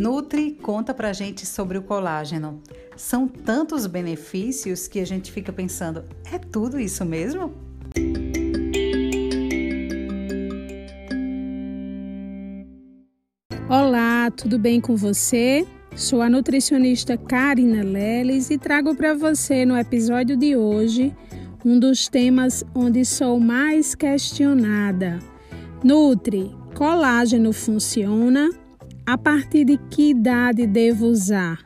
Nutri conta pra gente sobre o colágeno. São tantos benefícios que a gente fica pensando: é tudo isso mesmo? Olá, tudo bem com você? Sou a nutricionista Karina Leles e trago para você no episódio de hoje um dos temas onde sou mais questionada. Nutri, colágeno funciona? A partir de que idade devo usar?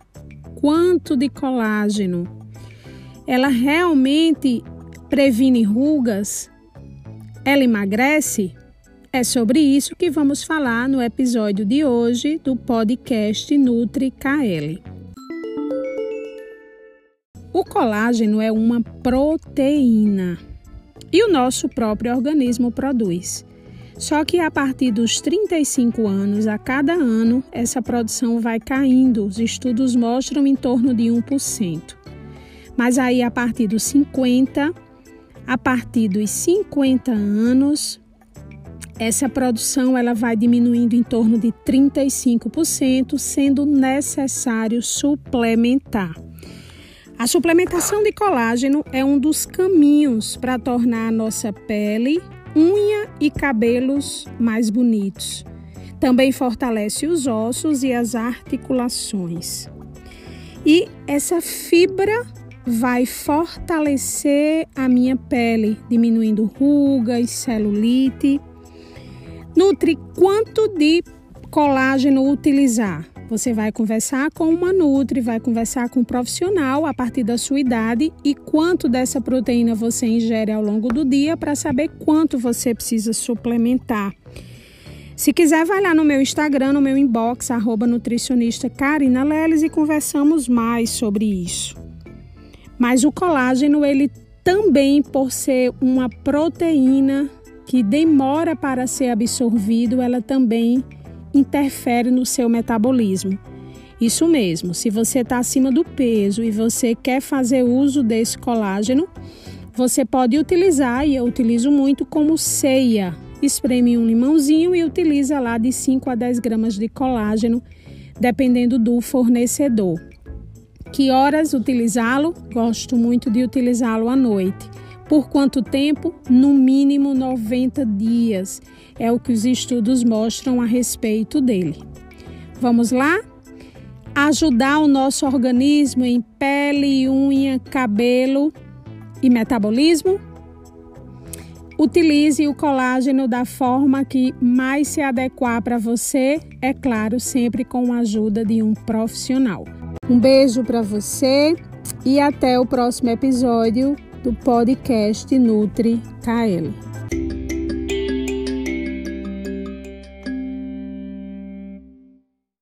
Quanto de colágeno? Ela realmente previne rugas? Ela emagrece? É sobre isso que vamos falar no episódio de hoje do podcast Nutri KL. O colágeno é uma proteína e o nosso próprio organismo produz. Só que a partir dos 35 anos, a cada ano, essa produção vai caindo. Os estudos mostram em torno de 1%. Mas aí, a partir dos 50, a partir dos 50 anos, essa produção ela vai diminuindo em torno de 35%, sendo necessário suplementar. A suplementação de colágeno é um dos caminhos para tornar a nossa pele, unha e cabelos mais bonitos. Também fortalece os ossos e as articulações. E essa fibra vai fortalecer a minha pele, diminuindo rugas, celulite Nutri, quanto de colágeno utilizar? Você vai conversar com uma Nutri, vai conversar com um profissional a partir da sua idade e quanto dessa proteína você ingere ao longo do dia para saber quanto você precisa suplementar. Se quiser, vai lá no meu Instagram, no meu inbox, arroba nutricionista Karina Leles e conversamos mais sobre isso. Mas o colágeno, ele também, por ser uma proteína que demora para ser absorvido, ela também interfere no seu metabolismo. Isso mesmo, se você está acima do peso e você quer fazer uso desse colágeno, você pode utilizar, e eu utilizo muito, como ceia. Espreme um limãozinho e utiliza lá de 5 a 10 gramas de colágeno, dependendo do fornecedor. Que horas utilizá-lo? Gosto muito de utilizá-lo à noite. Por quanto tempo? No mínimo 90 dias. É o que os estudos mostram a respeito dele. Vamos lá? Ajudar o nosso organismo em pele, unha, cabelo e metabolismo? Utilize o colágeno da forma que mais se adequar para você, é claro, sempre com a ajuda de um profissional. Um beijo para você e até o próximo episódio do podcast Nutri KL.